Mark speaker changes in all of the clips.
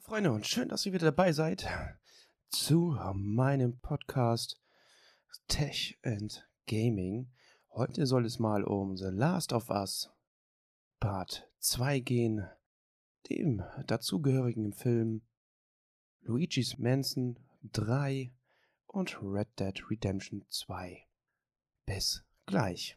Speaker 1: Freunde, und schön, dass ihr wieder dabei seid zu meinem Podcast Tech and Gaming. Heute soll es mal um The Last of Us Part 2 gehen, dem dazugehörigen Film Luigi's Mansion 3 und Red Dead Redemption 2. Bis gleich.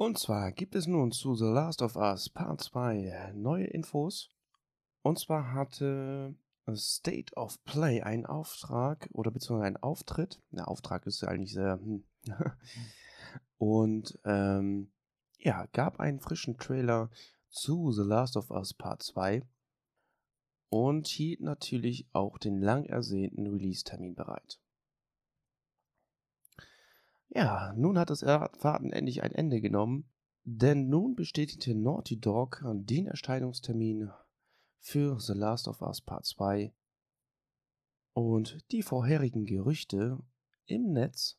Speaker 1: Und zwar gibt es nun zu The Last of Us Part 2 neue Infos. Und zwar hatte State of Play einen Auftrag oder beziehungsweise einen Auftritt. Der Auftrag ist eigentlich sehr. Hm. Und ähm, ja, gab einen frischen Trailer zu The Last of Us Part 2 und hielt natürlich auch den lang ersehnten Release-Termin bereit. Ja, nun hat das Warten endlich ein Ende genommen, denn nun bestätigte Naughty Dog den Erscheinungstermin für The Last of Us Part 2 und die vorherigen Gerüchte im Netz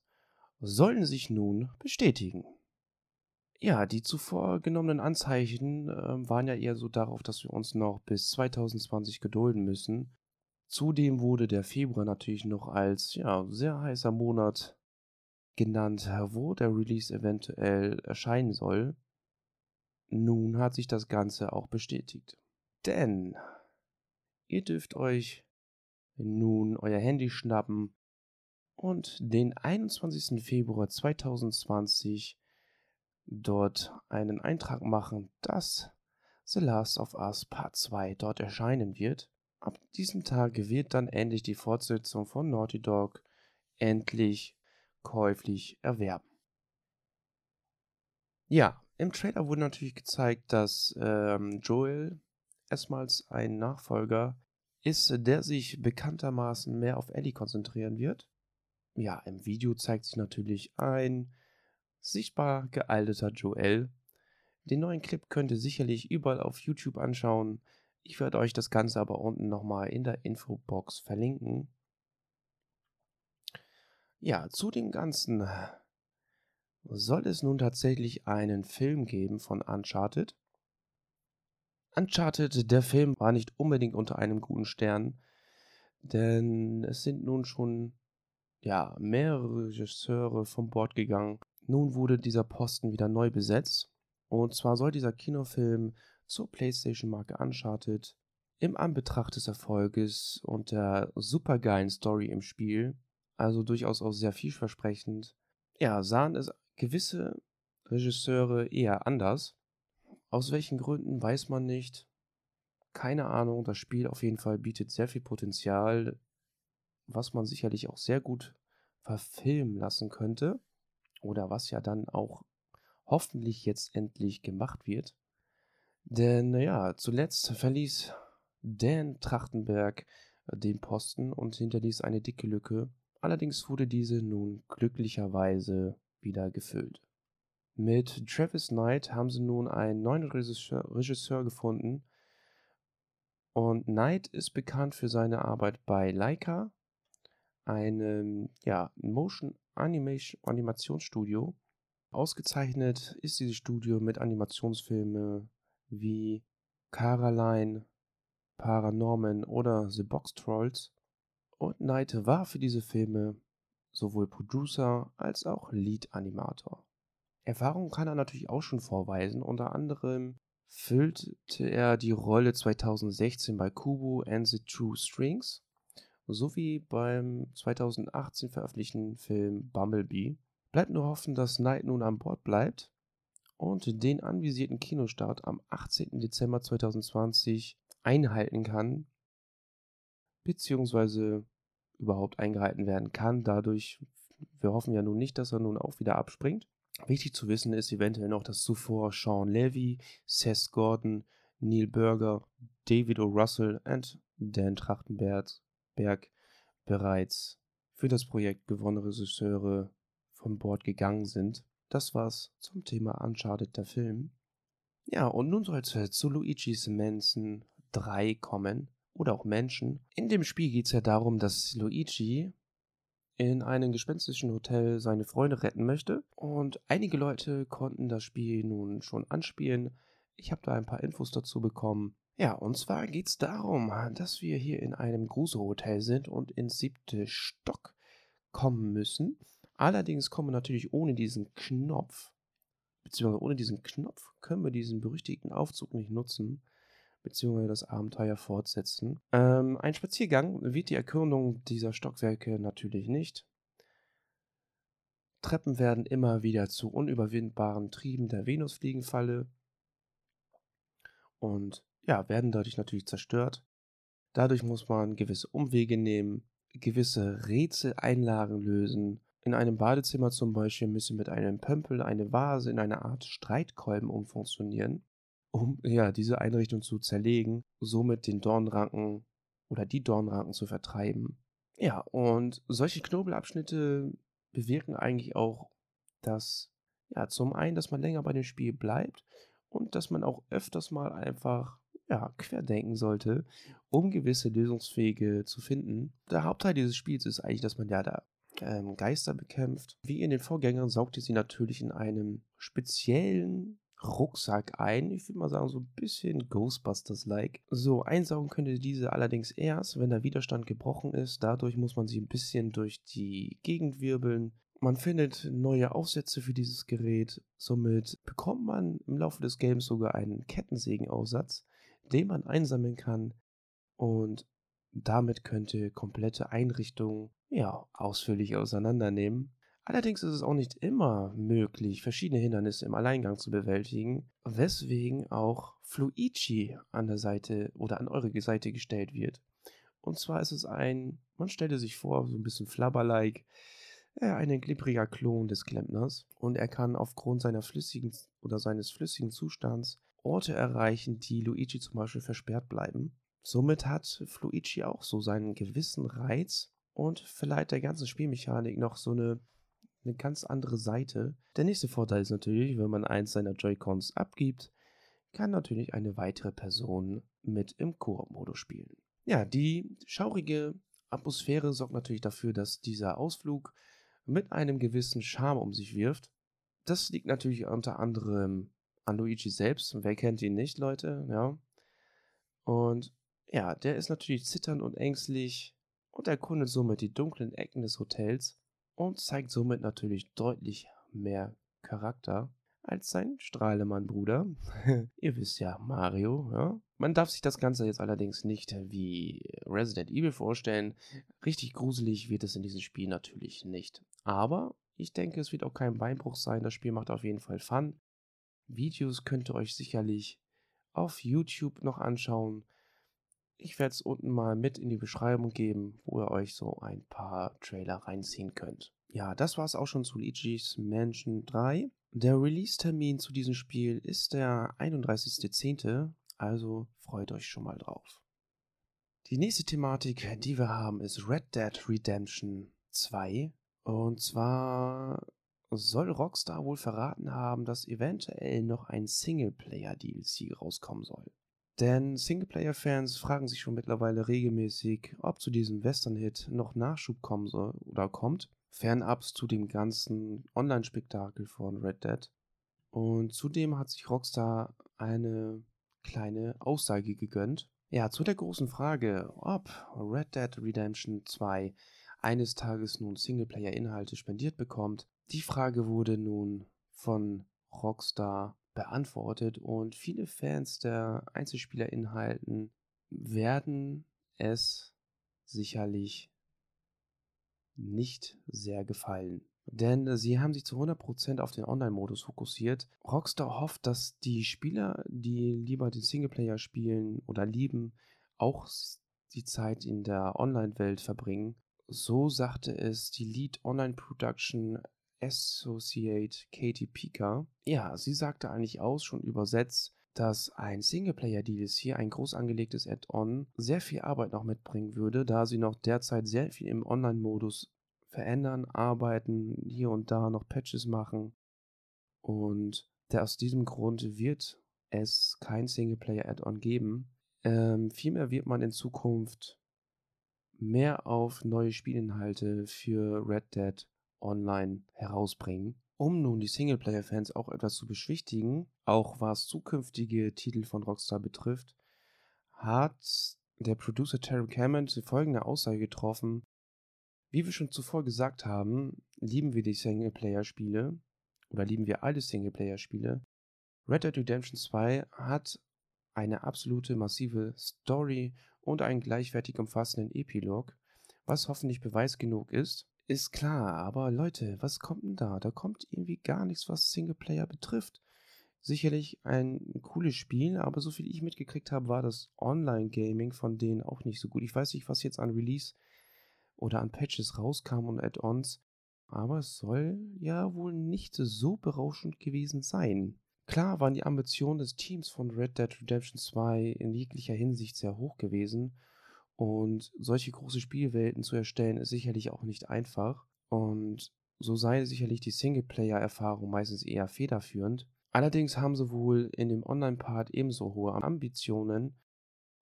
Speaker 1: sollen sich nun bestätigen. Ja, die zuvor genommenen Anzeichen äh, waren ja eher so darauf, dass wir uns noch bis 2020 gedulden müssen. Zudem wurde der Februar natürlich noch als ja, sehr heißer Monat genannt, wo der Release eventuell erscheinen soll. Nun hat sich das Ganze auch bestätigt. Denn ihr dürft euch nun euer Handy schnappen und den 21. Februar 2020 dort einen Eintrag machen, dass The Last of Us Part 2 dort erscheinen wird. Ab diesem Tag wird dann endlich die Fortsetzung von Naughty Dog endlich käuflich erwerben. Ja, im Trailer wurde natürlich gezeigt, dass ähm, Joel erstmals ein Nachfolger ist, der sich bekanntermaßen mehr auf Ellie konzentrieren wird. Ja, im Video zeigt sich natürlich ein sichtbar gealterter Joel. Den neuen Clip könnt ihr sicherlich überall auf YouTube anschauen. Ich werde euch das Ganze aber unten nochmal in der Infobox verlinken. Ja, zu dem Ganzen soll es nun tatsächlich einen Film geben von Uncharted. Uncharted, der Film, war nicht unbedingt unter einem guten Stern, denn es sind nun schon ja, mehrere Regisseure vom Bord gegangen. Nun wurde dieser Posten wieder neu besetzt. Und zwar soll dieser Kinofilm zur PlayStation-Marke Uncharted im Anbetracht des Erfolges und der supergeilen Story im Spiel also durchaus auch sehr vielversprechend. Ja, sahen es gewisse Regisseure eher anders. Aus welchen Gründen weiß man nicht. Keine Ahnung, das Spiel auf jeden Fall bietet sehr viel Potenzial, was man sicherlich auch sehr gut verfilmen lassen könnte. Oder was ja dann auch hoffentlich jetzt endlich gemacht wird. Denn naja, zuletzt verließ Dan Trachtenberg den Posten und hinterließ eine dicke Lücke Allerdings wurde diese nun glücklicherweise wieder gefüllt. Mit Travis Knight haben sie nun einen neuen Regisseur, gefunden. Und Knight ist bekannt für seine Arbeit bei Leica, einem ja, Motion Animation Animationsstudio. Ausgezeichnet ist dieses Studio mit Animationsfilmen wie Caroline, Paranorman oder The Box Trolls. Und Knight war für diese Filme sowohl Producer als auch Lead-Animator. Erfahrung kann er natürlich auch schon vorweisen. Unter anderem füllte er die Rolle 2016 bei Kubo and the True Strings sowie beim 2018 veröffentlichten Film Bumblebee. Bleibt nur hoffen, dass Knight nun an Bord bleibt und den anvisierten Kinostart am 18. Dezember 2020 einhalten kann, beziehungsweise überhaupt eingehalten werden kann. Dadurch, wir hoffen ja nun nicht, dass er nun auch wieder abspringt. Wichtig zu wissen ist eventuell noch, dass zuvor Sean Levy, Seth Gordon, Neil Berger, David O. Russell und Dan Trachtenberg bereits für das Projekt gewonnene Regisseure von Bord gegangen sind. Das war's zum Thema Uncharted der Film. Ja, und nun soll es zu Luigi's Mansion 3 kommen oder auch Menschen. In dem Spiel geht es ja darum, dass Luigi in einem gespenstischen Hotel seine Freunde retten möchte. Und einige Leute konnten das Spiel nun schon anspielen. Ich habe da ein paar Infos dazu bekommen. Ja, und zwar geht es darum, dass wir hier in einem Gruselhotel sind und ins siebte Stock kommen müssen. Allerdings kommen wir natürlich ohne diesen Knopf, beziehungsweise ohne diesen Knopf können wir diesen berüchtigten Aufzug nicht nutzen beziehungsweise das Abenteuer fortsetzen. Ähm, ein Spaziergang wird die Erkundung dieser Stockwerke natürlich nicht. Treppen werden immer wieder zu unüberwindbaren Trieben der Venusfliegenfalle und ja, werden dadurch natürlich zerstört. Dadurch muss man gewisse Umwege nehmen, gewisse Rätseleinlagen lösen. In einem Badezimmer zum Beispiel müssen mit einem Pömpel eine Vase in eine Art Streitkolben umfunktionieren um ja diese Einrichtung zu zerlegen, somit den Dornranken oder die Dornranken zu vertreiben. Ja, und solche Knobelabschnitte bewirken eigentlich auch, dass ja zum einen, dass man länger bei dem Spiel bleibt und dass man auch öfters mal einfach ja, querdenken sollte, um gewisse Lösungswege zu finden. Der Hauptteil dieses Spiels ist eigentlich, dass man ja da ähm, Geister bekämpft. Wie in den Vorgängern saugt ihr sie natürlich in einem speziellen Rucksack ein. Ich würde mal sagen, so ein bisschen Ghostbusters-like. So, einsaugen könnt ihr diese allerdings erst, wenn der Widerstand gebrochen ist. Dadurch muss man sie ein bisschen durch die Gegend wirbeln. Man findet neue Aufsätze für dieses Gerät. Somit bekommt man im Laufe des Games sogar einen Kettensägenaufsatz, den man einsammeln kann. Und damit könnt ihr komplette Einrichtungen ja, ausführlich auseinandernehmen. Allerdings ist es auch nicht immer möglich, verschiedene Hindernisse im Alleingang zu bewältigen, weswegen auch Fluichi an der Seite oder an eure Seite gestellt wird. Und zwar ist es ein, man stelle sich vor, so ein bisschen Flabber-like, äh, ein glibbriger Klon des Klempners und er kann aufgrund seiner flüssigen oder seines flüssigen Zustands Orte erreichen, die Luigi zum Beispiel versperrt bleiben. Somit hat Fluichi auch so seinen gewissen Reiz und verleiht der ganzen Spielmechanik noch so eine eine ganz andere Seite. Der nächste Vorteil ist natürlich, wenn man eins seiner Joy-Cons abgibt, kann natürlich eine weitere Person mit im Koop-Modus spielen. Ja, die schaurige Atmosphäre sorgt natürlich dafür, dass dieser Ausflug mit einem gewissen Charme um sich wirft. Das liegt natürlich unter anderem an Luigi selbst. Wer kennt ihn nicht, Leute? Ja. Und ja, der ist natürlich zitternd und ängstlich und erkundet somit die dunklen Ecken des Hotels und zeigt somit natürlich deutlich mehr Charakter als sein Strahlemann-Bruder. Ihr wisst ja, Mario. Ja? Man darf sich das Ganze jetzt allerdings nicht wie Resident Evil vorstellen. Richtig gruselig wird es in diesem Spiel natürlich nicht. Aber ich denke, es wird auch kein Beinbruch sein. Das Spiel macht auf jeden Fall Fun. Videos könnt ihr euch sicherlich auf YouTube noch anschauen. Ich werde es unten mal mit in die Beschreibung geben, wo ihr euch so ein paar Trailer reinziehen könnt. Ja, das war es auch schon zu Luigi's Mansion 3. Der Release-Termin zu diesem Spiel ist der 31.10., also freut euch schon mal drauf. Die nächste Thematik, die wir haben, ist Red Dead Redemption 2. Und zwar soll Rockstar wohl verraten haben, dass eventuell noch ein Singleplayer-DLC rauskommen soll. Denn Singleplayer-Fans fragen sich schon mittlerweile regelmäßig, ob zu diesem Western-Hit noch Nachschub kommen soll oder kommt, fernab zu dem ganzen Online-Spektakel von Red Dead. Und zudem hat sich Rockstar eine kleine Aussage gegönnt. Ja, zu der großen Frage, ob Red Dead Redemption 2 eines Tages nun Singleplayer-Inhalte spendiert bekommt. Die Frage wurde nun von Rockstar beantwortet und viele Fans der Einzelspielerinhalten werden es sicherlich nicht sehr gefallen. Denn sie haben sich zu 100% auf den Online-Modus fokussiert. Rockstar hofft, dass die Spieler, die lieber den Singleplayer spielen oder lieben, auch die Zeit in der Online-Welt verbringen. So sagte es die Lead Online Production Associate Katie Pika. Ja, sie sagte eigentlich aus, schon übersetzt, dass ein Singleplayer-DLC, ein groß angelegtes Add-on, sehr viel Arbeit noch mitbringen würde, da sie noch derzeit sehr viel im Online-Modus verändern, arbeiten, hier und da noch Patches machen. Und aus diesem Grund wird es kein Singleplayer-Add-on geben. Ähm, vielmehr wird man in Zukunft mehr auf neue Spielinhalte für Red Dead Online herausbringen. Um nun die Singleplayer-Fans auch etwas zu beschwichtigen, auch was zukünftige Titel von Rockstar betrifft, hat der Producer Terry Cameron die folgende Aussage getroffen. Wie wir schon zuvor gesagt haben, lieben wir die Singleplayer-Spiele oder lieben wir alle Singleplayer-Spiele. Red Dead Redemption 2 hat eine absolute massive Story und einen gleichwertig umfassenden Epilog, was hoffentlich Beweis genug ist. Ist klar, aber Leute, was kommt denn da? Da kommt irgendwie gar nichts, was Singleplayer betrifft. Sicherlich ein cooles Spiel, aber so viel ich mitgekriegt habe, war das Online-Gaming von denen auch nicht so gut. Ich weiß nicht, was jetzt an Release oder an Patches rauskam und Add-ons, aber es soll ja wohl nicht so berauschend gewesen sein. Klar waren die Ambitionen des Teams von Red Dead Redemption 2 in jeglicher Hinsicht sehr hoch gewesen und solche große Spielwelten zu erstellen ist sicherlich auch nicht einfach und so sei sicherlich die Singleplayer-Erfahrung meistens eher federführend. Allerdings haben sie wohl in dem Online-Part ebenso hohe Ambitionen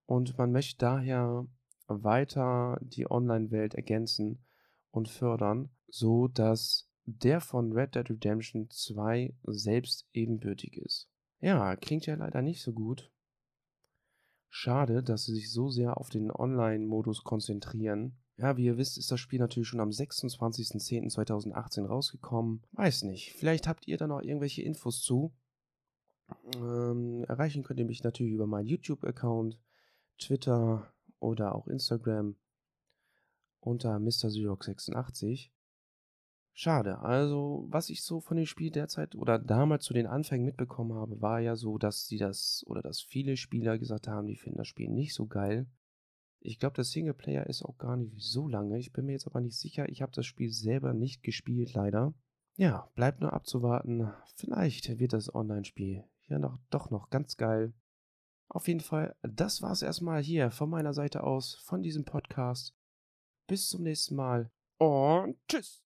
Speaker 1: und man möchte daher weiter die Online-Welt ergänzen und fördern, so dass der von Red Dead Redemption 2 selbst ebenbürtig ist. Ja, klingt ja leider nicht so gut. Schade, dass sie sich so sehr auf den Online-Modus konzentrieren. Ja, wie ihr wisst, ist das Spiel natürlich schon am 26.10.2018 rausgekommen. Weiß nicht, vielleicht habt ihr da noch irgendwelche Infos zu. Ähm, erreichen könnt ihr mich natürlich über meinen YouTube-Account, Twitter oder auch Instagram unter MrZerox86. Schade. Also, was ich so von dem Spiel derzeit oder damals zu den Anfängen mitbekommen habe, war ja so, dass sie das oder dass viele Spieler gesagt haben, die finden das Spiel nicht so geil. Ich glaube, der Singleplayer ist auch gar nicht so lange. Ich bin mir jetzt aber nicht sicher. Ich habe das Spiel selber nicht gespielt, leider. Ja, bleibt nur abzuwarten. Vielleicht wird das Online-Spiel ja noch, doch noch ganz geil. Auf jeden Fall, das war es erstmal hier von meiner Seite aus, von diesem Podcast. Bis zum nächsten Mal und tschüss.